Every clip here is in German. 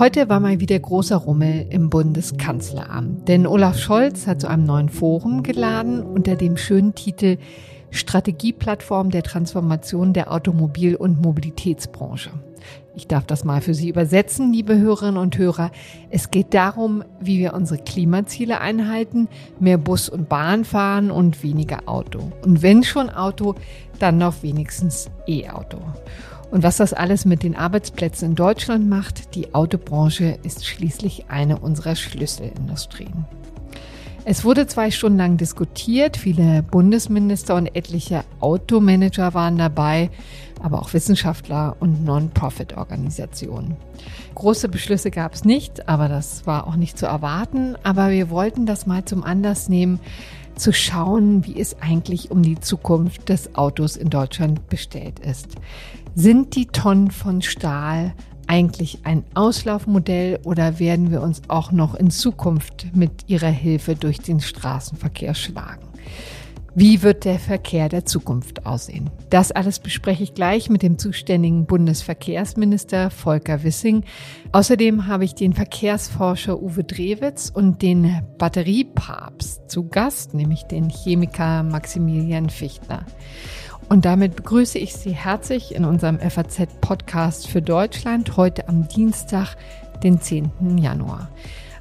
Heute war mal wieder großer Rummel im Bundeskanzleramt, denn Olaf Scholz hat zu einem neuen Forum geladen unter dem schönen Titel Strategieplattform der Transformation der Automobil- und Mobilitätsbranche. Ich darf das mal für Sie übersetzen, liebe Hörerinnen und Hörer. Es geht darum, wie wir unsere Klimaziele einhalten, mehr Bus und Bahn fahren und weniger Auto. Und wenn schon Auto, dann noch wenigstens E-Auto. Und was das alles mit den Arbeitsplätzen in Deutschland macht, die Autobranche ist schließlich eine unserer Schlüsselindustrien. Es wurde zwei Stunden lang diskutiert, viele Bundesminister und etliche Automanager waren dabei, aber auch Wissenschaftler und Non-Profit-Organisationen. Große Beschlüsse gab es nicht, aber das war auch nicht zu erwarten. Aber wir wollten das mal zum Anlass nehmen, zu schauen, wie es eigentlich um die Zukunft des Autos in Deutschland bestellt ist. Sind die Tonnen von Stahl eigentlich ein Auslaufmodell oder werden wir uns auch noch in Zukunft mit ihrer Hilfe durch den Straßenverkehr schlagen? Wie wird der Verkehr der Zukunft aussehen? Das alles bespreche ich gleich mit dem zuständigen Bundesverkehrsminister Volker Wissing. Außerdem habe ich den Verkehrsforscher Uwe Drewitz und den Batteriepapst zu Gast, nämlich den Chemiker Maximilian Fichtner. Und damit begrüße ich Sie herzlich in unserem FAZ-Podcast für Deutschland heute am Dienstag, den 10. Januar.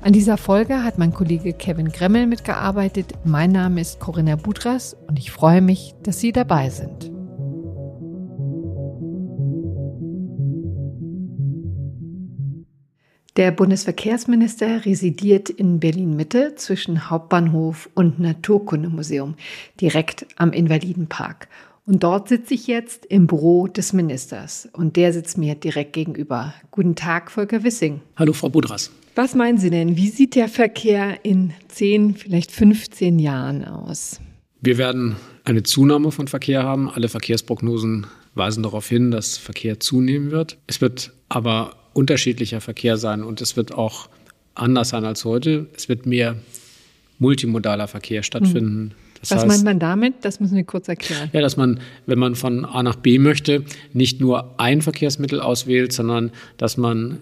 An dieser Folge hat mein Kollege Kevin Gremmel mitgearbeitet. Mein Name ist Corinna Budras und ich freue mich, dass Sie dabei sind. Der Bundesverkehrsminister residiert in Berlin-Mitte zwischen Hauptbahnhof und Naturkundemuseum, direkt am Invalidenpark. Und dort sitze ich jetzt im Büro des Ministers und der sitzt mir direkt gegenüber. Guten Tag, Volker Wissing. Hallo, Frau Budras. Was meinen Sie denn? Wie sieht der Verkehr in 10, vielleicht 15 Jahren aus? Wir werden eine Zunahme von Verkehr haben. Alle Verkehrsprognosen weisen darauf hin, dass Verkehr zunehmen wird. Es wird aber unterschiedlicher Verkehr sein und es wird auch anders sein als heute. Es wird mehr multimodaler Verkehr stattfinden. Hm. Das Was heißt, meint man damit? Das müssen wir kurz erklären. Ja, dass man, wenn man von A nach B möchte, nicht nur ein Verkehrsmittel auswählt, sondern dass man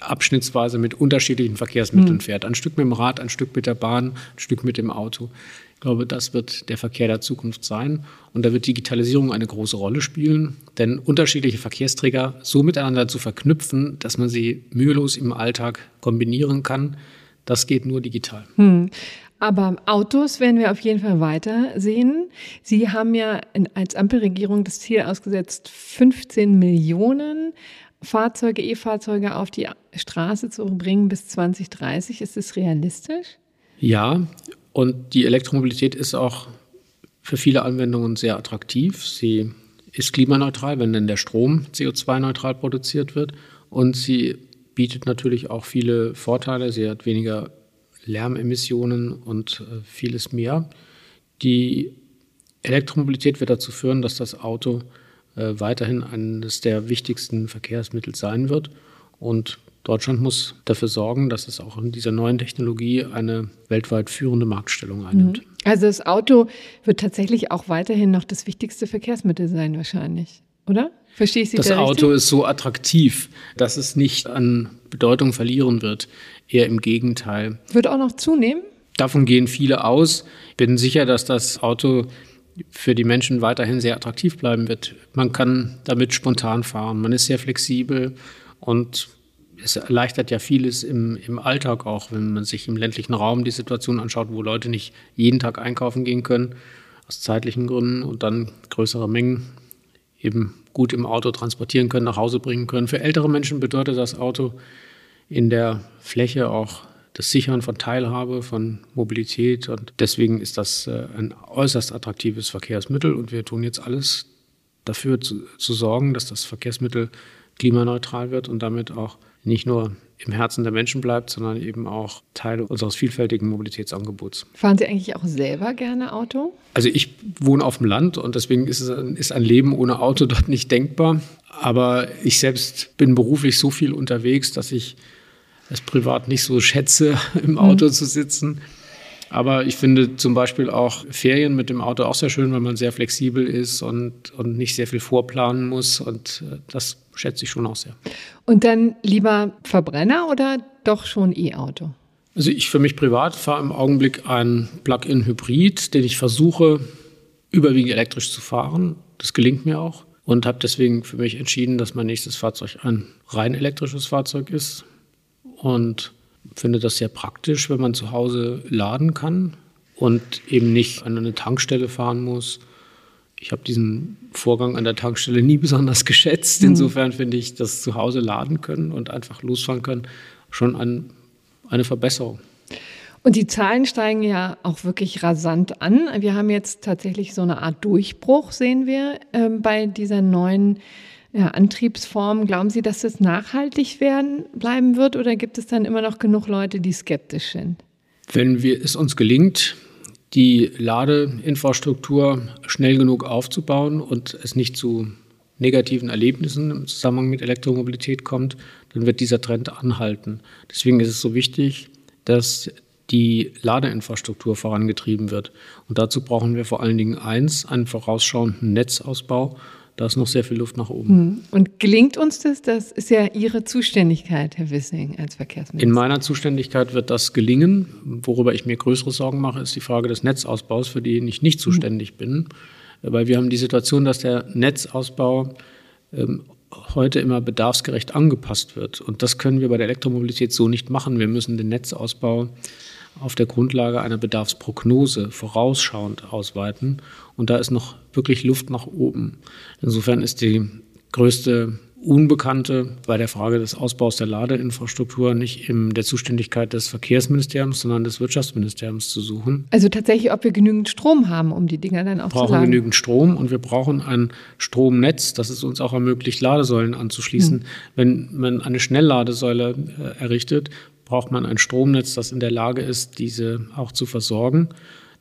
abschnittsweise mit unterschiedlichen Verkehrsmitteln hm. fährt. Ein Stück mit dem Rad, ein Stück mit der Bahn, ein Stück mit dem Auto. Ich glaube, das wird der Verkehr der Zukunft sein. Und da wird Digitalisierung eine große Rolle spielen. Denn unterschiedliche Verkehrsträger so miteinander zu verknüpfen, dass man sie mühelos im Alltag kombinieren kann, das geht nur digital. Hm. Aber Autos werden wir auf jeden Fall weiter sehen. Sie haben ja als Ampelregierung das Ziel ausgesetzt, 15 Millionen Fahrzeuge, E-Fahrzeuge auf die Straße zu bringen bis 2030. Ist das realistisch? Ja, und die Elektromobilität ist auch für viele Anwendungen sehr attraktiv. Sie ist klimaneutral, wenn denn der Strom CO2-neutral produziert wird. Und sie bietet natürlich auch viele Vorteile. Sie hat weniger Lärmemissionen und äh, vieles mehr. Die Elektromobilität wird dazu führen, dass das Auto äh, weiterhin eines der wichtigsten Verkehrsmittel sein wird. Und Deutschland muss dafür sorgen, dass es auch in dieser neuen Technologie eine weltweit führende Marktstellung einnimmt. Mhm. Also das Auto wird tatsächlich auch weiterhin noch das wichtigste Verkehrsmittel sein, wahrscheinlich, oder? Verstehe ich Sie Das da Auto ist so attraktiv, dass es nicht an Bedeutung verlieren wird. Eher im Gegenteil. Wird auch noch zunehmen? Davon gehen viele aus. Ich bin sicher, dass das Auto für die Menschen weiterhin sehr attraktiv bleiben wird. Man kann damit spontan fahren, man ist sehr flexibel und es erleichtert ja vieles im, im Alltag auch, wenn man sich im ländlichen Raum die Situation anschaut, wo Leute nicht jeden Tag einkaufen gehen können, aus zeitlichen Gründen und dann größere Mengen eben gut im Auto transportieren können, nach Hause bringen können. Für ältere Menschen bedeutet das Auto in der Fläche auch das Sichern von Teilhabe, von Mobilität. Und deswegen ist das äh, ein äußerst attraktives Verkehrsmittel. Und wir tun jetzt alles dafür zu, zu sorgen, dass das Verkehrsmittel klimaneutral wird und damit auch nicht nur im Herzen der Menschen bleibt, sondern eben auch Teil unseres vielfältigen Mobilitätsangebots. Fahren Sie eigentlich auch selber gerne Auto? Also ich wohne auf dem Land und deswegen ist, es, ist ein Leben ohne Auto dort nicht denkbar. Aber ich selbst bin beruflich so viel unterwegs, dass ich es privat nicht so schätze, im Auto mhm. zu sitzen. Aber ich finde zum Beispiel auch Ferien mit dem Auto auch sehr schön, weil man sehr flexibel ist und, und nicht sehr viel vorplanen muss. Und äh, das schätze ich schon auch sehr. Und dann lieber Verbrenner oder doch schon E-Auto? Also ich für mich privat fahre im Augenblick ein Plug-in-Hybrid, den ich versuche überwiegend elektrisch zu fahren. Das gelingt mir auch und habe deswegen für mich entschieden, dass mein nächstes Fahrzeug ein rein elektrisches Fahrzeug ist und finde das sehr praktisch, wenn man zu Hause laden kann und eben nicht an eine Tankstelle fahren muss. Ich habe diesen Vorgang an der Tankstelle nie besonders geschätzt. Mhm. Insofern finde ich das zu Hause laden können und einfach losfahren können schon ein, eine Verbesserung. Und die Zahlen steigen ja auch wirklich rasant an. Wir haben jetzt tatsächlich so eine Art Durchbruch, sehen wir äh, bei dieser neuen ja, Antriebsform. Glauben Sie, dass es nachhaltig werden bleiben wird oder gibt es dann immer noch genug Leute, die skeptisch sind? Wenn wir, es uns gelingt, die Ladeinfrastruktur schnell genug aufzubauen und es nicht zu negativen Erlebnissen im Zusammenhang mit Elektromobilität kommt, dann wird dieser Trend anhalten. Deswegen ist es so wichtig, dass die Ladeinfrastruktur vorangetrieben wird. Und dazu brauchen wir vor allen Dingen eins, einen vorausschauenden Netzausbau. Da ist noch sehr viel Luft nach oben. Hm. Und gelingt uns das? Das ist ja Ihre Zuständigkeit, Herr Wissing, als Verkehrsminister. In meiner Zuständigkeit wird das gelingen. Worüber ich mir größere Sorgen mache, ist die Frage des Netzausbaus, für den ich nicht zuständig hm. bin. Weil wir haben die Situation, dass der Netzausbau ähm, heute immer bedarfsgerecht angepasst wird. Und das können wir bei der Elektromobilität so nicht machen. Wir müssen den Netzausbau auf der Grundlage einer Bedarfsprognose vorausschauend ausweiten. Und da ist noch wirklich Luft nach oben. Insofern ist die größte Unbekannte bei der Frage des Ausbaus der Ladeinfrastruktur nicht in der Zuständigkeit des Verkehrsministeriums, sondern des Wirtschaftsministeriums zu suchen. Also tatsächlich, ob wir genügend Strom haben, um die Dinger dann auch brauchen zu laden. Wir brauchen genügend Strom und wir brauchen ein Stromnetz, das es uns auch ermöglicht, Ladesäulen anzuschließen. Hm. Wenn man eine Schnellladesäule äh, errichtet, braucht man ein Stromnetz, das in der Lage ist, diese auch zu versorgen.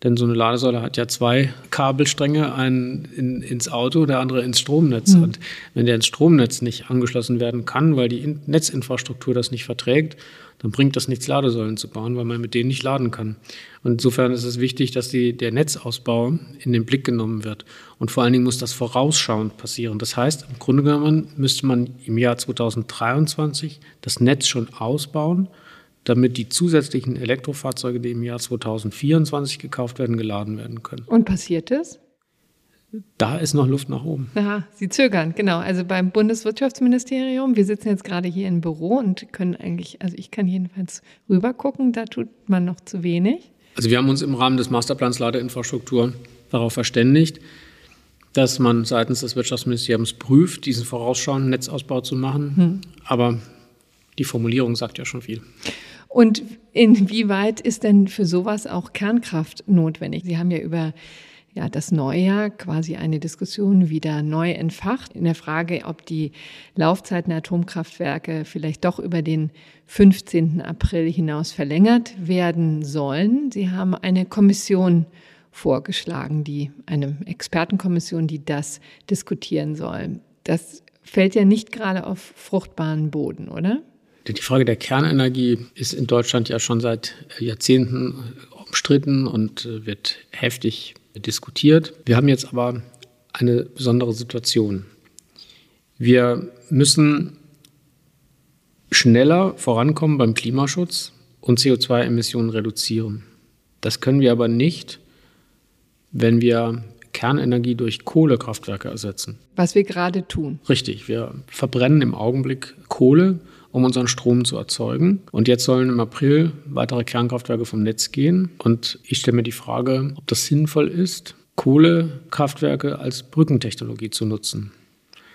Denn so eine Ladesäule hat ja zwei Kabelstränge, einen in, ins Auto, der andere ins Stromnetz. Mhm. Und wenn der ins Stromnetz nicht angeschlossen werden kann, weil die Netzinfrastruktur das nicht verträgt, dann bringt das nichts, Ladesäulen zu bauen, weil man mit denen nicht laden kann. Und insofern ist es wichtig, dass die, der Netzausbau in den Blick genommen wird. Und vor allen Dingen muss das vorausschauend passieren. Das heißt, im Grunde genommen müsste man im Jahr 2023 das Netz schon ausbauen damit die zusätzlichen Elektrofahrzeuge, die im Jahr 2024 gekauft werden, geladen werden können. Und passiert es? Da ist noch Luft nach oben. Aha, Sie zögern, genau. Also beim Bundeswirtschaftsministerium, wir sitzen jetzt gerade hier im Büro und können eigentlich, also ich kann jedenfalls rübergucken, da tut man noch zu wenig. Also wir haben uns im Rahmen des Masterplans Ladeinfrastruktur darauf verständigt, dass man seitens des Wirtschaftsministeriums prüft, diesen vorausschauenden Netzausbau zu machen. Hm. Aber die Formulierung sagt ja schon viel. Und inwieweit ist denn für sowas auch Kernkraft notwendig? Sie haben ja über ja, das Neujahr quasi eine Diskussion wieder neu entfacht in der Frage, ob die Laufzeiten Atomkraftwerke vielleicht doch über den 15. April hinaus verlängert werden sollen. Sie haben eine Kommission vorgeschlagen, die eine Expertenkommission, die das diskutieren soll. Das fällt ja nicht gerade auf fruchtbaren Boden, oder? Die Frage der Kernenergie ist in Deutschland ja schon seit Jahrzehnten umstritten und äh, wird heftig diskutiert. Wir haben jetzt aber eine besondere Situation. Wir müssen schneller vorankommen beim Klimaschutz und CO2-Emissionen reduzieren. Das können wir aber nicht, wenn wir Kernenergie durch Kohlekraftwerke ersetzen. Was wir gerade tun. Richtig, wir verbrennen im Augenblick Kohle um unseren Strom zu erzeugen. Und jetzt sollen im April weitere Kernkraftwerke vom Netz gehen. Und ich stelle mir die Frage, ob das sinnvoll ist, Kohlekraftwerke als Brückentechnologie zu nutzen.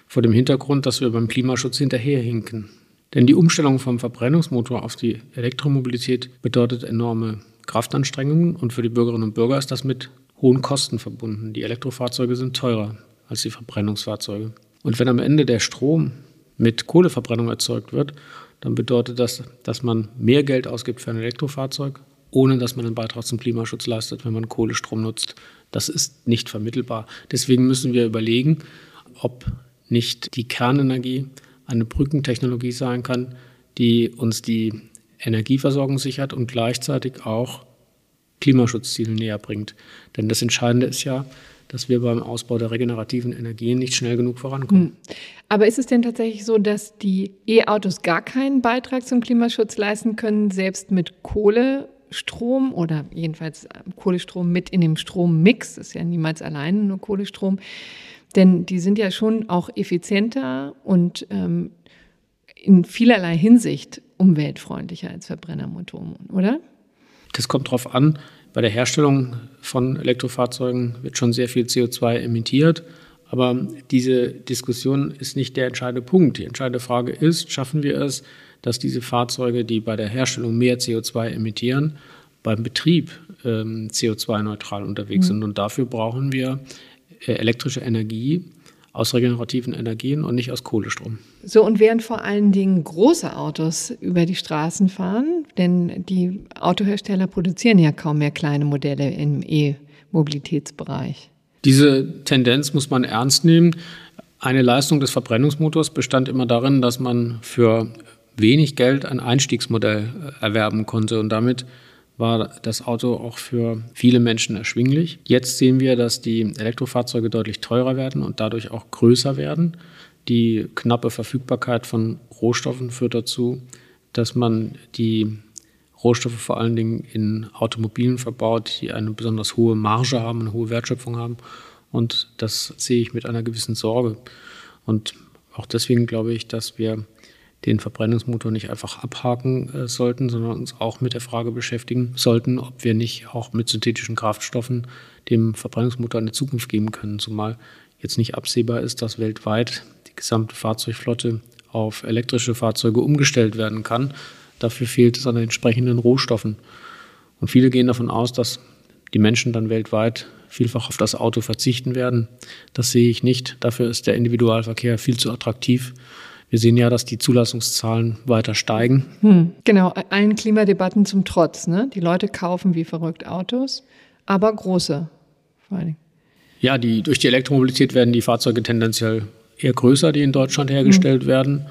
Vor dem Hintergrund, dass wir beim Klimaschutz hinterherhinken. Denn die Umstellung vom Verbrennungsmotor auf die Elektromobilität bedeutet enorme Kraftanstrengungen und für die Bürgerinnen und Bürger ist das mit hohen Kosten verbunden. Die Elektrofahrzeuge sind teurer als die Verbrennungsfahrzeuge. Und wenn am Ende der Strom mit Kohleverbrennung erzeugt wird, dann bedeutet das, dass man mehr Geld ausgibt für ein Elektrofahrzeug, ohne dass man einen Beitrag zum Klimaschutz leistet, wenn man Kohlestrom nutzt. Das ist nicht vermittelbar. Deswegen müssen wir überlegen, ob nicht die Kernenergie eine Brückentechnologie sein kann, die uns die Energieversorgung sichert und gleichzeitig auch Klimaschutzzielen näher bringt. Denn das Entscheidende ist ja, dass wir beim Ausbau der regenerativen Energien nicht schnell genug vorankommen. Hm. Aber ist es denn tatsächlich so, dass die E-Autos gar keinen Beitrag zum Klimaschutz leisten können, selbst mit Kohlestrom oder jedenfalls Kohlestrom mit in dem Strommix? Das ist ja niemals alleine nur Kohlestrom. Denn die sind ja schon auch effizienter und ähm, in vielerlei Hinsicht umweltfreundlicher als Verbrennermotoren, oder? Das kommt darauf an. Bei der Herstellung von Elektrofahrzeugen wird schon sehr viel CO2 emittiert. Aber diese Diskussion ist nicht der entscheidende Punkt. Die entscheidende Frage ist, schaffen wir es, dass diese Fahrzeuge, die bei der Herstellung mehr CO2 emittieren, beim Betrieb ähm, CO2-neutral unterwegs mhm. sind. Und dafür brauchen wir äh, elektrische Energie aus regenerativen Energien und nicht aus Kohlestrom. So, und während vor allen Dingen große Autos über die Straßen fahren, denn die Autohersteller produzieren ja kaum mehr kleine Modelle im E-Mobilitätsbereich. Diese Tendenz muss man ernst nehmen. Eine Leistung des Verbrennungsmotors bestand immer darin, dass man für wenig Geld ein Einstiegsmodell äh, erwerben konnte und damit war das Auto auch für viele Menschen erschwinglich. Jetzt sehen wir, dass die Elektrofahrzeuge deutlich teurer werden und dadurch auch größer werden. Die knappe Verfügbarkeit von Rohstoffen führt dazu, dass man die Rohstoffe vor allen Dingen in Automobilen verbaut, die eine besonders hohe Marge haben, eine hohe Wertschöpfung haben. Und das sehe ich mit einer gewissen Sorge. Und auch deswegen glaube ich, dass wir den Verbrennungsmotor nicht einfach abhaken äh, sollten, sondern uns auch mit der Frage beschäftigen sollten, ob wir nicht auch mit synthetischen Kraftstoffen dem Verbrennungsmotor eine Zukunft geben können. Zumal jetzt nicht absehbar ist, dass weltweit die gesamte Fahrzeugflotte auf elektrische Fahrzeuge umgestellt werden kann. Dafür fehlt es an den entsprechenden Rohstoffen. Und viele gehen davon aus, dass die Menschen dann weltweit vielfach auf das Auto verzichten werden. Das sehe ich nicht. Dafür ist der Individualverkehr viel zu attraktiv. Wir sehen ja, dass die Zulassungszahlen weiter steigen. Hm, genau, allen Klimadebatten zum Trotz. Ne? Die Leute kaufen wie verrückt Autos, aber große vor allen Dingen. Ja, die, durch die Elektromobilität werden die Fahrzeuge tendenziell eher größer, die in Deutschland hergestellt hm. werden.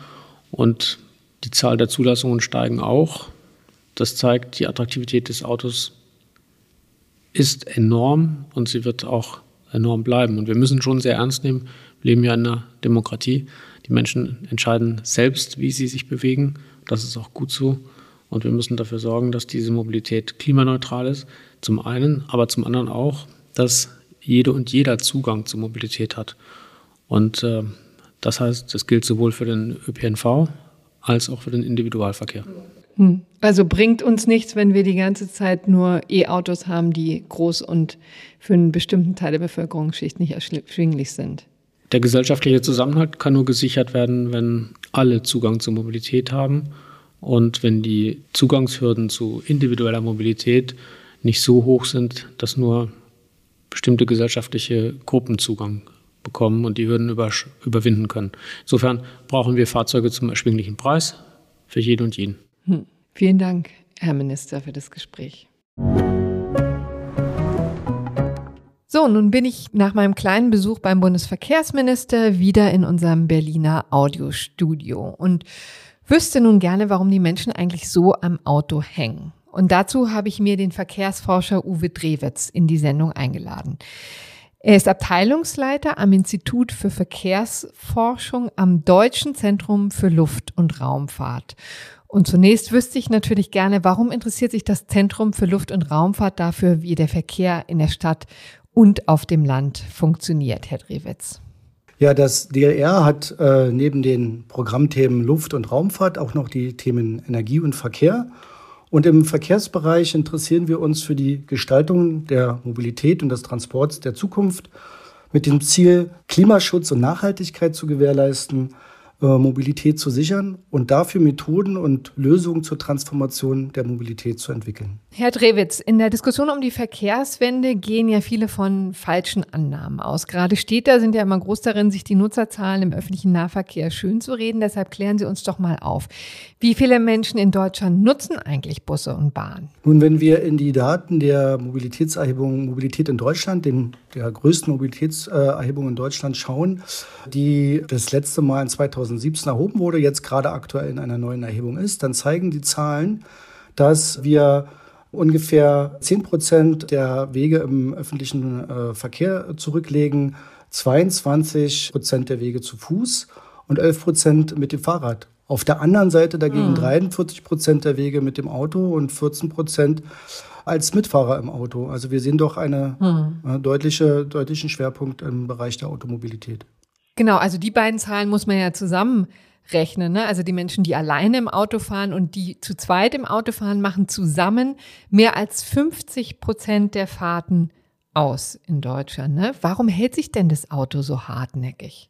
Und die Zahl der Zulassungen steigen auch. Das zeigt, die Attraktivität des Autos ist enorm und sie wird auch enorm bleiben. Und wir müssen schon sehr ernst nehmen, wir leben ja in einer Demokratie. Die Menschen entscheiden selbst, wie sie sich bewegen. Das ist auch gut so. Und wir müssen dafür sorgen, dass diese Mobilität klimaneutral ist. Zum einen, aber zum anderen auch, dass jede und jeder Zugang zur Mobilität hat. Und äh, das heißt, das gilt sowohl für den ÖPNV als auch für den Individualverkehr. Hm. Also bringt uns nichts, wenn wir die ganze Zeit nur E-Autos haben, die groß und für einen bestimmten Teil der Bevölkerungsschicht nicht erschwinglich sind. Der gesellschaftliche Zusammenhalt kann nur gesichert werden, wenn alle Zugang zur Mobilität haben und wenn die Zugangshürden zu individueller Mobilität nicht so hoch sind, dass nur bestimmte gesellschaftliche Gruppen Zugang bekommen und die Hürden über, überwinden können. Insofern brauchen wir Fahrzeuge zum erschwinglichen Preis für jede und jeden. Hm. Vielen Dank, Herr Minister, für das Gespräch. So, nun bin ich nach meinem kleinen Besuch beim Bundesverkehrsminister wieder in unserem Berliner Audiostudio und wüsste nun gerne, warum die Menschen eigentlich so am Auto hängen. Und dazu habe ich mir den Verkehrsforscher Uwe Drewitz in die Sendung eingeladen. Er ist Abteilungsleiter am Institut für Verkehrsforschung am Deutschen Zentrum für Luft- und Raumfahrt. Und zunächst wüsste ich natürlich gerne, warum interessiert sich das Zentrum für Luft- und Raumfahrt dafür, wie der Verkehr in der Stadt und auf dem Land funktioniert, Herr Drewitz? Ja, das DLR hat äh, neben den Programmthemen Luft- und Raumfahrt auch noch die Themen Energie und Verkehr. Und im Verkehrsbereich interessieren wir uns für die Gestaltung der Mobilität und des Transports der Zukunft mit dem Ziel, Klimaschutz und Nachhaltigkeit zu gewährleisten äh, Mobilität zu sichern und dafür Methoden und Lösungen zur Transformation der Mobilität zu entwickeln. Herr Drewitz, in der Diskussion um die Verkehrswende gehen ja viele von falschen Annahmen aus. Gerade Städter sind ja immer groß darin, sich die Nutzerzahlen im öffentlichen Nahverkehr schön zu reden. Deshalb klären Sie uns doch mal auf. Wie viele Menschen in Deutschland nutzen eigentlich Busse und Bahnen? Nun, wenn wir in die Daten der Mobilitätserhebung Mobilität in Deutschland, den, der größten Mobilitätserhebung in Deutschland schauen, die das letzte Mal in 2017 erhoben wurde, jetzt gerade aktuell in einer neuen Erhebung ist, dann zeigen die Zahlen, dass wir ungefähr 10 Prozent der Wege im öffentlichen äh, Verkehr zurücklegen, 22 Prozent der Wege zu Fuß und 11 Prozent mit dem Fahrrad. Auf der anderen Seite dagegen mhm. 43 Prozent der Wege mit dem Auto und 14 Prozent als Mitfahrer im Auto. Also wir sehen doch einen mhm. äh, deutliche, deutlichen Schwerpunkt im Bereich der Automobilität. Genau, also die beiden Zahlen muss man ja zusammenrechnen. Ne? Also die Menschen, die alleine im Auto fahren und die zu zweit im Auto fahren, machen zusammen mehr als 50 Prozent der Fahrten aus in Deutschland. Ne? Warum hält sich denn das Auto so hartnäckig?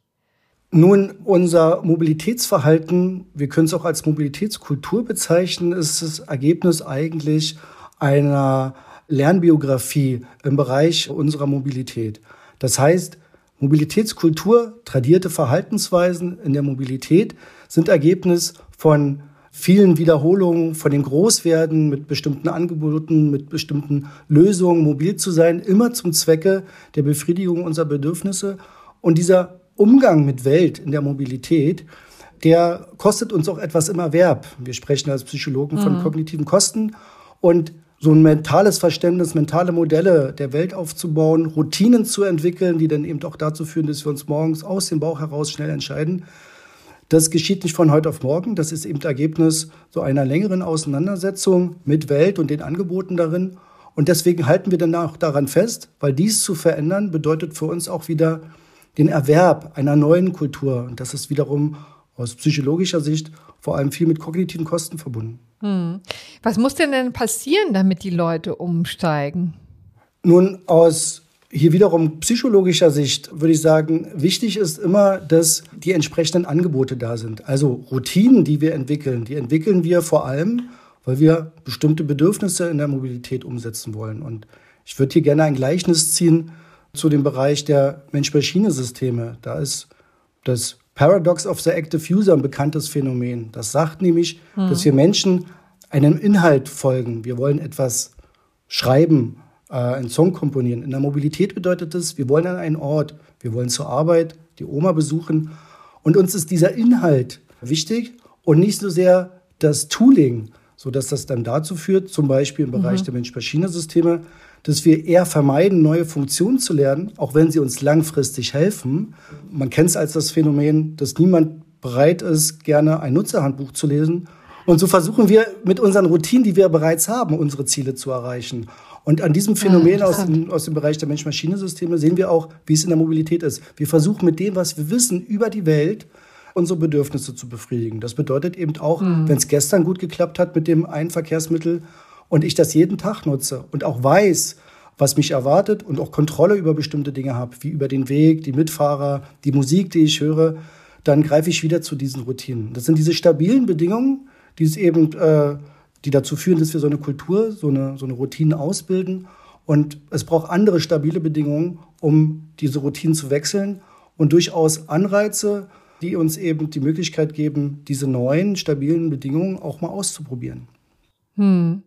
Nun, unser Mobilitätsverhalten, wir können es auch als Mobilitätskultur bezeichnen, ist das Ergebnis eigentlich einer Lernbiografie im Bereich unserer Mobilität. Das heißt, Mobilitätskultur, tradierte Verhaltensweisen in der Mobilität sind Ergebnis von vielen Wiederholungen, von dem Großwerden mit bestimmten Angeboten, mit bestimmten Lösungen, mobil zu sein, immer zum Zwecke der Befriedigung unserer Bedürfnisse. Und dieser Umgang mit Welt in der Mobilität, der kostet uns auch etwas im Erwerb. Wir sprechen als Psychologen von mhm. kognitiven Kosten. Und so ein mentales Verständnis, mentale Modelle der Welt aufzubauen, Routinen zu entwickeln, die dann eben auch dazu führen, dass wir uns morgens aus dem Bauch heraus schnell entscheiden. Das geschieht nicht von heute auf morgen. Das ist eben Ergebnis so einer längeren Auseinandersetzung mit Welt und den Angeboten darin. Und deswegen halten wir dann auch daran fest, weil dies zu verändern bedeutet für uns auch wieder den Erwerb einer neuen Kultur. Und das ist wiederum aus psychologischer Sicht vor allem viel mit kognitiven Kosten verbunden. Hm. Was muss denn denn passieren, damit die Leute umsteigen? Nun, aus hier wiederum psychologischer Sicht würde ich sagen, wichtig ist immer, dass die entsprechenden Angebote da sind. Also Routinen, die wir entwickeln, die entwickeln wir vor allem, weil wir bestimmte Bedürfnisse in der Mobilität umsetzen wollen. Und ich würde hier gerne ein Gleichnis ziehen zu dem Bereich der Mensch-Maschine-Systeme. Da ist das Paradox of the Active User ein bekanntes Phänomen. Das sagt nämlich, mhm. dass wir Menschen einem Inhalt folgen. Wir wollen etwas schreiben, äh, einen Song komponieren. In der Mobilität bedeutet es, wir wollen an einen Ort, wir wollen zur Arbeit, die Oma besuchen. Und uns ist dieser Inhalt wichtig und nicht so sehr das Tooling, sodass das dann dazu führt, zum Beispiel im Bereich mhm. der Mensch-Maschine-Systeme, dass wir eher vermeiden, neue Funktionen zu lernen, auch wenn sie uns langfristig helfen. Man kennt es als das Phänomen, dass niemand bereit ist, gerne ein Nutzerhandbuch zu lesen. Und so versuchen wir mit unseren Routinen, die wir bereits haben, unsere Ziele zu erreichen. Und an diesem Phänomen ja, aus, dem, aus dem Bereich der Mensch-Maschine-Systeme sehen wir auch, wie es in der Mobilität ist. Wir versuchen mit dem, was wir wissen über die Welt, unsere Bedürfnisse zu befriedigen. Das bedeutet eben auch, mhm. wenn es gestern gut geklappt hat mit dem einen Verkehrsmittel, und ich das jeden Tag nutze und auch weiß, was mich erwartet und auch Kontrolle über bestimmte Dinge habe, wie über den Weg, die Mitfahrer, die Musik, die ich höre, dann greife ich wieder zu diesen Routinen. Das sind diese stabilen Bedingungen, die es eben, äh, die dazu führen, dass wir so eine Kultur, so eine, so eine Routine ausbilden. Und es braucht andere stabile Bedingungen, um diese Routinen zu wechseln und durchaus Anreize, die uns eben die Möglichkeit geben, diese neuen stabilen Bedingungen auch mal auszuprobieren. Hm.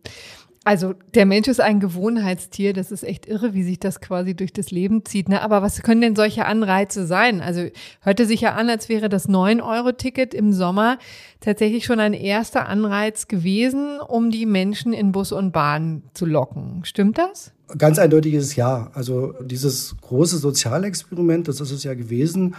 Also der Mensch ist ein Gewohnheitstier, das ist echt irre, wie sich das quasi durch das Leben zieht. Ne? Aber was können denn solche Anreize sein? Also hörte sich ja an, als wäre das 9-Euro-Ticket im Sommer tatsächlich schon ein erster Anreiz gewesen, um die Menschen in Bus und Bahn zu locken. Stimmt das? Ganz eindeutiges Ja. Also dieses große Sozialexperiment, das ist es ja gewesen,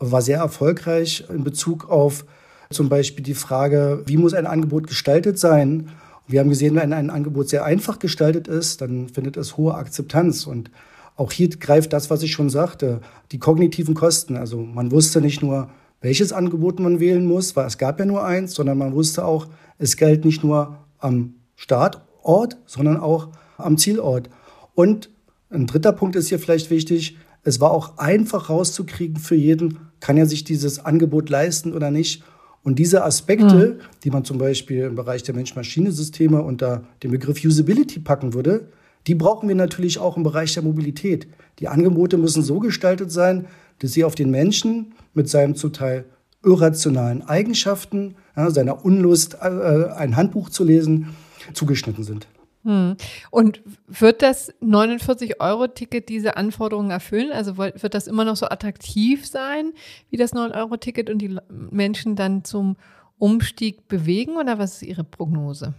war sehr erfolgreich in Bezug auf zum Beispiel die Frage, wie muss ein Angebot gestaltet sein? Wir haben gesehen, wenn ein Angebot sehr einfach gestaltet ist, dann findet es hohe Akzeptanz. Und auch hier greift das, was ich schon sagte, die kognitiven Kosten. Also man wusste nicht nur, welches Angebot man wählen muss, weil es gab ja nur eins, sondern man wusste auch, es gilt nicht nur am Startort, sondern auch am Zielort. Und ein dritter Punkt ist hier vielleicht wichtig, es war auch einfach rauszukriegen für jeden, kann er sich dieses Angebot leisten oder nicht. Und diese Aspekte, mhm. die man zum Beispiel im Bereich der Mensch-Maschine-Systeme unter den Begriff Usability packen würde, die brauchen wir natürlich auch im Bereich der Mobilität. Die Angebote müssen so gestaltet sein, dass sie auf den Menschen mit seinem zum Teil irrationalen Eigenschaften, ja, seiner Unlust, äh, ein Handbuch zu lesen, zugeschnitten sind. Hm. Und wird das 49-Euro-Ticket diese Anforderungen erfüllen? Also wird das immer noch so attraktiv sein wie das 9-Euro-Ticket und die Menschen dann zum Umstieg bewegen oder was ist Ihre Prognose?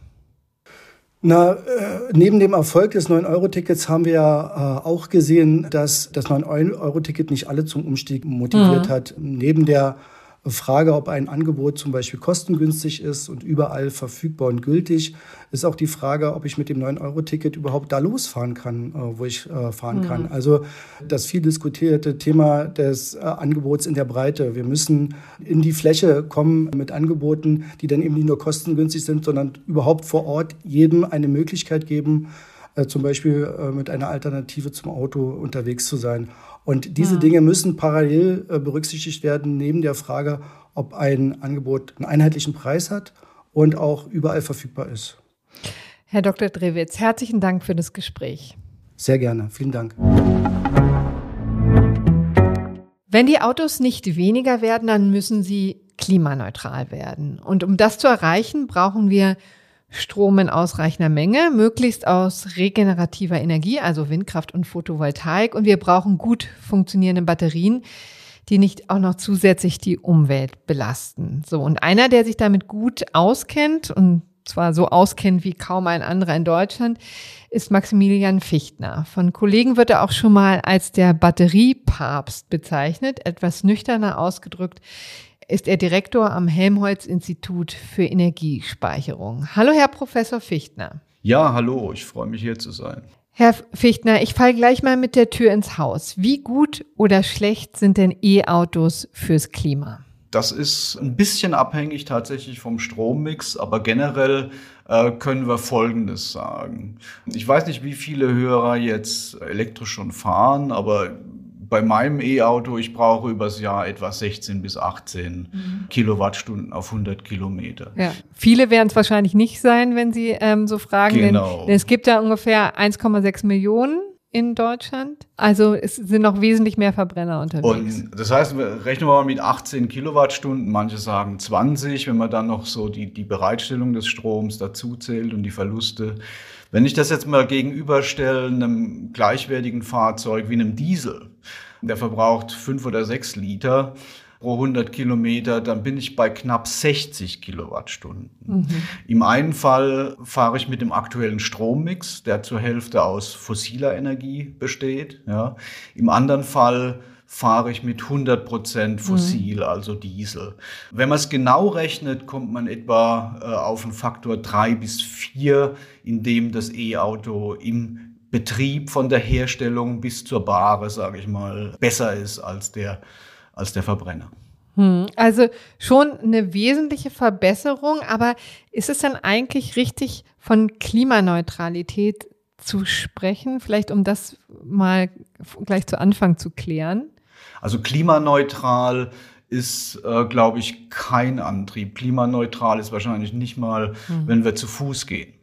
Na, äh, neben dem Erfolg des 9-Euro-Tickets haben wir ja äh, auch gesehen, dass das 9-Euro-Ticket nicht alle zum Umstieg motiviert mhm. hat. Neben der Frage, ob ein Angebot zum Beispiel kostengünstig ist und überall verfügbar und gültig, ist auch die Frage, ob ich mit dem 9-Euro-Ticket überhaupt da losfahren kann, äh, wo ich äh, fahren mhm. kann. Also das viel diskutierte Thema des äh, Angebots in der Breite. Wir müssen in die Fläche kommen mit Angeboten, die dann eben nicht nur kostengünstig sind, sondern überhaupt vor Ort jedem eine Möglichkeit geben, zum Beispiel mit einer Alternative zum Auto unterwegs zu sein. Und diese ja. Dinge müssen parallel äh, berücksichtigt werden, neben der Frage, ob ein Angebot einen einheitlichen Preis hat und auch überall verfügbar ist. Herr Dr. Drewitz, herzlichen Dank für das Gespräch. Sehr gerne, vielen Dank. Wenn die Autos nicht weniger werden, dann müssen sie klimaneutral werden. Und um das zu erreichen, brauchen wir Strom in ausreichender Menge, möglichst aus regenerativer Energie, also Windkraft und Photovoltaik. Und wir brauchen gut funktionierende Batterien, die nicht auch noch zusätzlich die Umwelt belasten. So. Und einer, der sich damit gut auskennt und zwar so auskennt wie kaum ein anderer in Deutschland, ist Maximilian Fichtner. Von Kollegen wird er auch schon mal als der Batteriepapst bezeichnet, etwas nüchterner ausgedrückt ist er Direktor am Helmholtz-Institut für Energiespeicherung. Hallo, Herr Professor Fichtner. Ja, hallo, ich freue mich hier zu sein. Herr Fichtner, ich falle gleich mal mit der Tür ins Haus. Wie gut oder schlecht sind denn E-Autos fürs Klima? Das ist ein bisschen abhängig tatsächlich vom Strommix, aber generell äh, können wir Folgendes sagen. Ich weiß nicht, wie viele Hörer jetzt elektrisch schon fahren, aber bei meinem E-Auto, ich brauche übers Jahr etwa 16 bis 18 mhm. Kilowattstunden auf 100 Kilometer. Ja. Viele werden es wahrscheinlich nicht sein, wenn Sie ähm, so fragen. Genau. Denn, denn es gibt ja ungefähr 1,6 Millionen in Deutschland. Also es sind noch wesentlich mehr Verbrenner unterwegs. Und das heißt, rechnen wir mal mit 18 Kilowattstunden, manche sagen 20, wenn man dann noch so die, die Bereitstellung des Stroms dazu zählt und die Verluste. Wenn ich das jetzt mal gegenüberstelle einem gleichwertigen Fahrzeug wie einem Diesel, der verbraucht fünf oder sechs Liter pro 100 Kilometer, dann bin ich bei knapp 60 Kilowattstunden. Mhm. Im einen Fall fahre ich mit dem aktuellen Strommix, der zur Hälfte aus fossiler Energie besteht. Ja. Im anderen Fall fahre ich mit 100 Prozent fossil, mhm. also Diesel. Wenn man es genau rechnet, kommt man etwa äh, auf einen Faktor drei bis vier, in dem das E-Auto im Betrieb von der Herstellung bis zur Bahre, sage ich mal, besser ist als der, als der Verbrenner. Hm, also schon eine wesentliche Verbesserung, aber ist es dann eigentlich richtig von Klimaneutralität zu sprechen? Vielleicht um das mal gleich zu Anfang zu klären. Also klimaneutral ist, äh, glaube ich, kein Antrieb. Klimaneutral ist wahrscheinlich nicht mal, mhm. wenn wir zu Fuß gehen.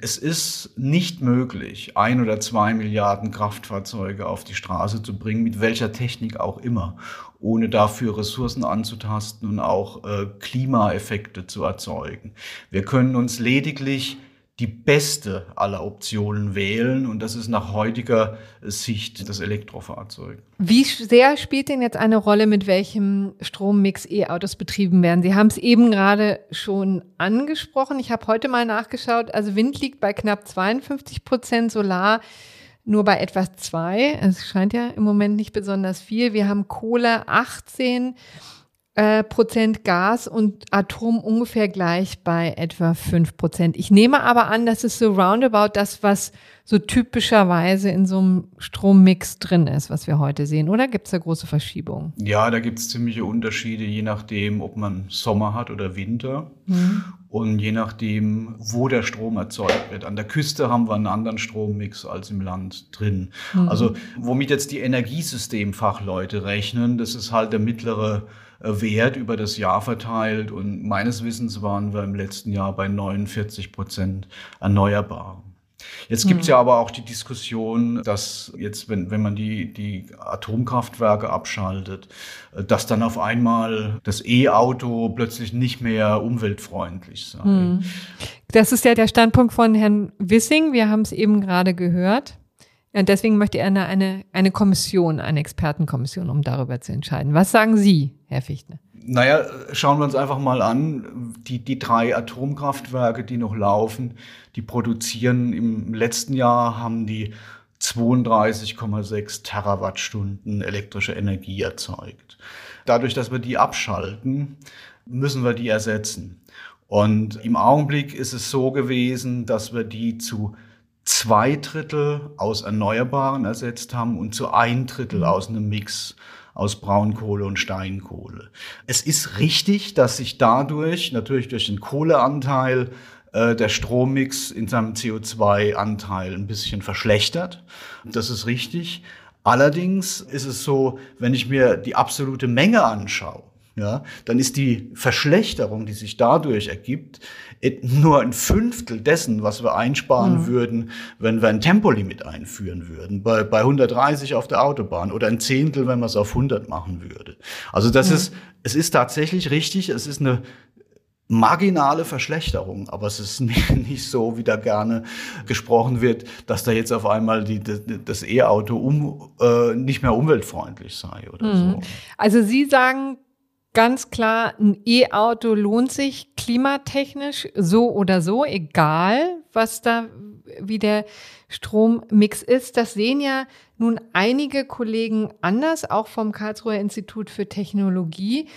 Es ist nicht möglich, ein oder zwei Milliarden Kraftfahrzeuge auf die Straße zu bringen, mit welcher Technik auch immer, ohne dafür Ressourcen anzutasten und auch äh, Klimaeffekte zu erzeugen. Wir können uns lediglich die beste aller Optionen wählen und das ist nach heutiger Sicht das Elektrofahrzeug. Wie sehr spielt denn jetzt eine Rolle, mit welchem Strommix E-Autos betrieben werden? Sie haben es eben gerade schon angesprochen. Ich habe heute mal nachgeschaut. Also Wind liegt bei knapp 52 Prozent, Solar nur bei etwas zwei. Es scheint ja im Moment nicht besonders viel. Wir haben Kohle 18 äh, Prozent Gas und Atom ungefähr gleich bei etwa fünf Prozent. Ich nehme aber an, das ist so roundabout das, was so typischerweise in so einem Strommix drin ist, was wir heute sehen. Oder gibt es da große Verschiebungen? Ja, da gibt es ziemliche Unterschiede, je nachdem, ob man Sommer hat oder Winter. Mhm. Und je nachdem, wo der Strom erzeugt wird. An der Küste haben wir einen anderen Strommix als im Land drin. Mhm. Also, womit jetzt die Energiesystemfachleute rechnen, das ist halt der mittlere Wert über das Jahr verteilt. Und meines Wissens waren wir im letzten Jahr bei 49 Prozent erneuerbar. Jetzt gibt es ja aber auch die Diskussion, dass jetzt, wenn, wenn man die, die Atomkraftwerke abschaltet, dass dann auf einmal das E-Auto plötzlich nicht mehr umweltfreundlich sei. Hm. Das ist ja der Standpunkt von Herrn Wissing. Wir haben es eben gerade gehört. Und deswegen möchte er eine, eine, eine Kommission, eine Expertenkommission, um darüber zu entscheiden. Was sagen Sie, Herr Fichtner? Naja, schauen wir uns einfach mal an, die, die drei Atomkraftwerke, die noch laufen, die produzieren im letzten Jahr, haben die 32,6 Terawattstunden elektrische Energie erzeugt. Dadurch, dass wir die abschalten, müssen wir die ersetzen. Und im Augenblick ist es so gewesen, dass wir die zu zwei Drittel aus Erneuerbaren ersetzt haben und zu ein Drittel aus einem Mix aus Braunkohle und Steinkohle. Es ist richtig, dass sich dadurch, natürlich durch den Kohleanteil, äh, der Strommix in seinem CO2-Anteil ein bisschen verschlechtert. Das ist richtig. Allerdings ist es so, wenn ich mir die absolute Menge anschaue, ja, dann ist die Verschlechterung, die sich dadurch ergibt, nur ein Fünftel dessen, was wir einsparen mhm. würden, wenn wir ein Tempolimit einführen würden, bei, bei 130 auf der Autobahn oder ein Zehntel, wenn man es auf 100 machen würde. Also das mhm. ist, es ist tatsächlich richtig, es ist eine marginale Verschlechterung, aber es ist nicht so, wie da gerne gesprochen wird, dass da jetzt auf einmal die, das E-Auto um, äh, nicht mehr umweltfreundlich sei oder mhm. so. Also Sie sagen, ganz klar, ein E-Auto lohnt sich klimatechnisch so oder so, egal was da wie der Strommix ist. Das sehen ja nun einige Kollegen anders, auch vom Karlsruher Institut für Technologie.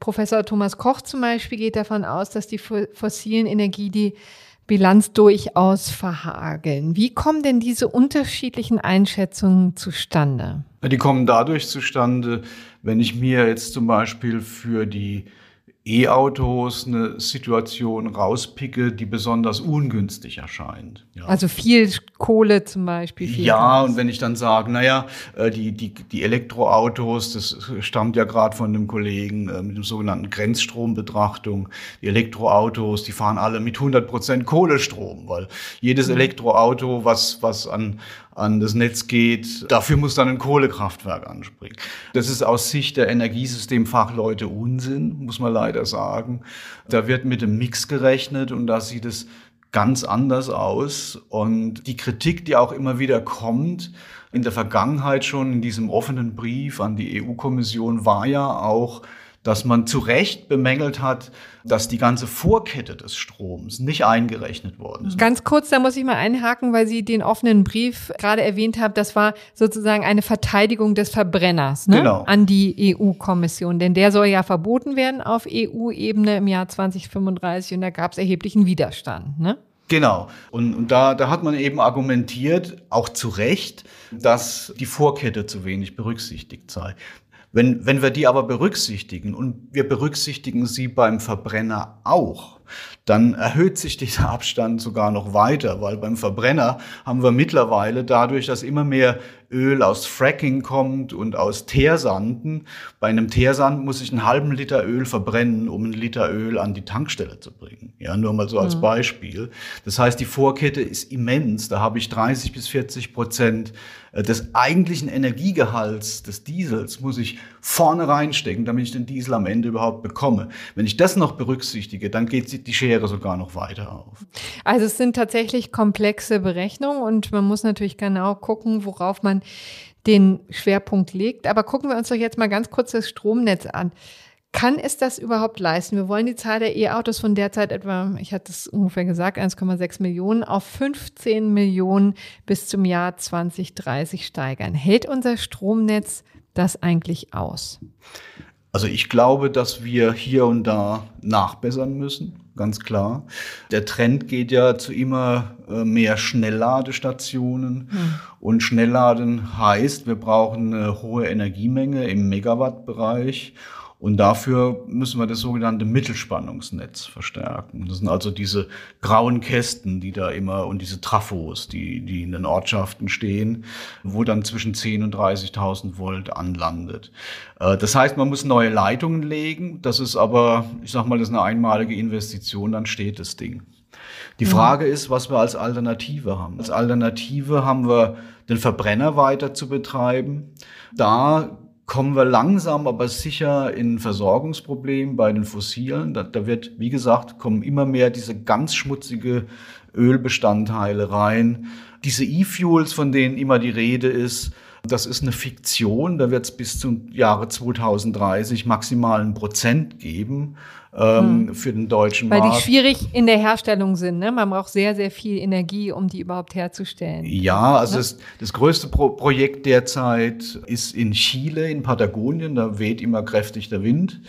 Professor Thomas Koch zum Beispiel geht davon aus, dass die fossilen Energie die Bilanz durchaus verhageln. Wie kommen denn diese unterschiedlichen Einschätzungen zustande? Die kommen dadurch zustande, wenn ich mir jetzt zum Beispiel für die E-Autos eine Situation rauspicke, die besonders ungünstig erscheint. Ja. Also viel Kohle zum Beispiel. ja, Gas. und wenn ich dann sage, naja, äh, die, die, die Elektroautos, das stammt ja gerade von einem Kollegen äh, mit dem sogenannten Grenzstrombetrachtung, die Elektroautos, die fahren alle mit 100 Prozent Kohlestrom, weil jedes mhm. Elektroauto, was, was an an das Netz geht. Dafür muss dann ein Kohlekraftwerk anspringen. Das ist aus Sicht der Energiesystemfachleute Unsinn, muss man leider sagen. Da wird mit dem Mix gerechnet und da sieht es ganz anders aus. Und die Kritik, die auch immer wieder kommt, in der Vergangenheit schon in diesem offenen Brief an die EU-Kommission war ja auch, dass man zu Recht bemängelt hat, dass die ganze Vorkette des Stroms nicht eingerechnet worden ist. Ganz kurz, da muss ich mal einhaken, weil Sie den offenen Brief gerade erwähnt haben. Das war sozusagen eine Verteidigung des Verbrenners ne? genau. an die EU-Kommission. Denn der soll ja verboten werden auf EU-Ebene im Jahr 2035 und da gab es erheblichen Widerstand. Ne? Genau. Und, und da, da hat man eben argumentiert, auch zu Recht, dass die Vorkette zu wenig berücksichtigt sei. Wenn, wenn wir die aber berücksichtigen und wir berücksichtigen sie beim Verbrenner auch, dann erhöht sich dieser Abstand sogar noch weiter, weil beim Verbrenner haben wir mittlerweile dadurch, dass immer mehr Öl aus Fracking kommt und aus Teersanden. Bei einem Teersand muss ich einen halben Liter Öl verbrennen, um einen Liter Öl an die Tankstelle zu bringen. Ja, nur mal so als mhm. Beispiel. Das heißt, die Vorkette ist immens. Da habe ich 30 bis 40 Prozent äh, des eigentlichen Energiegehalts des Diesels muss ich vorne reinstecken, damit ich den Diesel am Ende überhaupt bekomme. Wenn ich das noch berücksichtige, dann geht die Schere sogar noch weiter auf. Also es sind tatsächlich komplexe Berechnungen und man muss natürlich genau gucken, worauf man den Schwerpunkt legt. Aber gucken wir uns doch jetzt mal ganz kurz das Stromnetz an. Kann es das überhaupt leisten? Wir wollen die Zahl der E-Autos von derzeit etwa, ich hatte es ungefähr gesagt, 1,6 Millionen auf 15 Millionen bis zum Jahr 2030 steigern. Hält unser Stromnetz das eigentlich aus? Also ich glaube, dass wir hier und da nachbessern müssen, ganz klar. Der Trend geht ja zu immer äh, mehr Schnellladestationen. Hm. Und Schnellladen heißt, wir brauchen eine hohe Energiemenge im Megawattbereich. Und dafür müssen wir das sogenannte Mittelspannungsnetz verstärken. Das sind also diese grauen Kästen, die da immer und diese Trafos, die, die in den Ortschaften stehen, wo dann zwischen 10 und 30.000 Volt anlandet. Äh, das heißt, man muss neue Leitungen legen. Das ist aber, ich sag mal, das ist eine einmalige Investition, dann steht das Ding. Die mhm. Frage ist, was wir als Alternative haben. Als Alternative haben wir den Verbrenner weiter zu betreiben. Da kommen wir langsam, aber sicher in Versorgungsproblem bei den Fossilen. Da, da wird, wie gesagt, kommen immer mehr diese ganz schmutzige Ölbestandteile rein. Diese E-Fuels, von denen immer die Rede ist, Das ist eine Fiktion, da wird es bis zum Jahre 2030 maximalen Prozent geben ähm, hm. für den deutschen Weil Markt. Weil die schwierig in der Herstellung sind. Ne? Man braucht sehr, sehr viel Energie, um die überhaupt herzustellen. Ja, also ne? das, das größte Pro Projekt derzeit ist in Chile, in Patagonien. Da weht immer kräftig der Wind.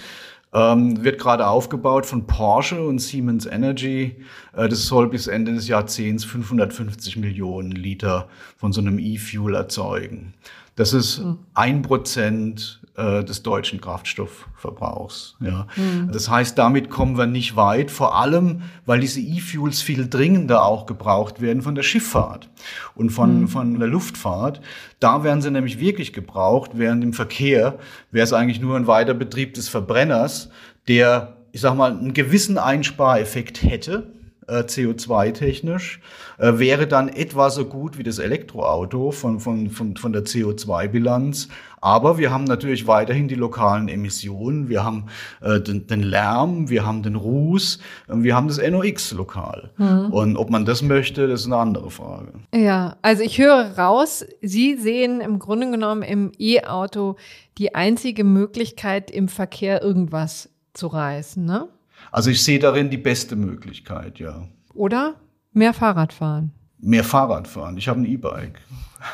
Ähm, wird gerade aufgebaut von Porsche und Siemens Energy. Äh, das soll bis Ende des Jahrzehnts 550 Millionen Liter von so einem E-Fuel erzeugen. Das ist hm. ein Prozent äh, des deutschen Kraftstoffverbrauchs. Ja. Mhm. Das heißt, damit kommen wir nicht weit, vor allem, weil diese E-Fuels viel dringender auch gebraucht werden von der Schifffahrt und von, mhm. von der Luftfahrt. Da werden sie nämlich wirklich gebraucht, während im Verkehr wäre es eigentlich nur ein Weiterbetrieb des Verbrenners, der, ich sag mal, einen gewissen Einspareffekt hätte, äh, CO2-technisch, äh, wäre dann etwa so gut wie das Elektroauto von, von, von, von der CO2-Bilanz. Aber wir haben natürlich weiterhin die lokalen Emissionen, wir haben äh, den, den Lärm, wir haben den Ruß, wir haben das NOx lokal. Mhm. Und ob man das möchte, das ist eine andere Frage. Ja, also ich höre raus, Sie sehen im Grunde genommen im E-Auto die einzige Möglichkeit, im Verkehr irgendwas zu reißen, ne? Also ich sehe darin die beste Möglichkeit, ja. Oder mehr Fahrrad fahren. Mehr Fahrrad fahren. Ich habe ein E-Bike.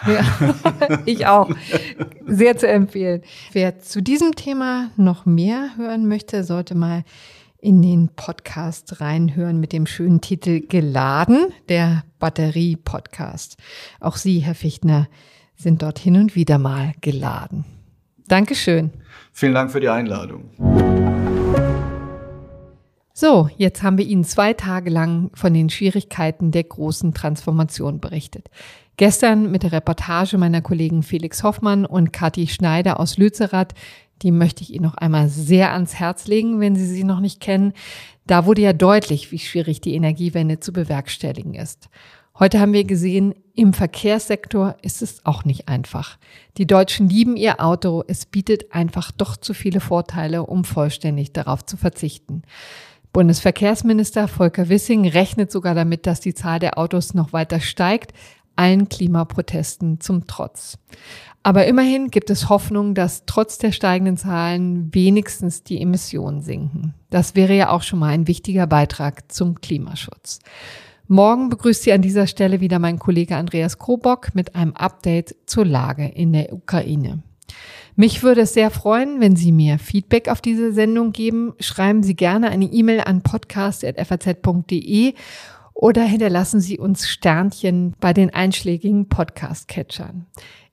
Ja, ich auch. Sehr zu empfehlen. Wer zu diesem Thema noch mehr hören möchte, sollte mal in den Podcast reinhören mit dem schönen Titel Geladen, der Batterie-Podcast. Auch Sie, Herr Fichtner, sind dort hin und wieder mal geladen. Dankeschön. Vielen Dank für die Einladung. So, jetzt haben wir Ihnen zwei Tage lang von den Schwierigkeiten der großen Transformation berichtet. Gestern mit der Reportage meiner Kollegen Felix Hoffmann und Kathi Schneider aus Lützerath, die möchte ich Ihnen noch einmal sehr ans Herz legen, wenn Sie sie noch nicht kennen. Da wurde ja deutlich, wie schwierig die Energiewende zu bewerkstelligen ist. Heute haben wir gesehen, im Verkehrssektor ist es auch nicht einfach. Die Deutschen lieben ihr Auto, es bietet einfach doch zu viele Vorteile, um vollständig darauf zu verzichten. Bundesverkehrsminister Volker Wissing rechnet sogar damit, dass die Zahl der Autos noch weiter steigt, allen Klimaprotesten zum Trotz. Aber immerhin gibt es Hoffnung, dass trotz der steigenden Zahlen wenigstens die Emissionen sinken. Das wäre ja auch schon mal ein wichtiger Beitrag zum Klimaschutz. Morgen begrüßt Sie an dieser Stelle wieder mein Kollege Andreas Krobock mit einem Update zur Lage in der Ukraine. Mich würde es sehr freuen, wenn Sie mir Feedback auf diese Sendung geben. Schreiben Sie gerne eine E-Mail an podcast.faz.de oder hinterlassen Sie uns Sternchen bei den einschlägigen Podcast-Catchern.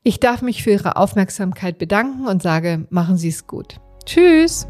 Ich darf mich für Ihre Aufmerksamkeit bedanken und sage, machen Sie es gut. Tschüss!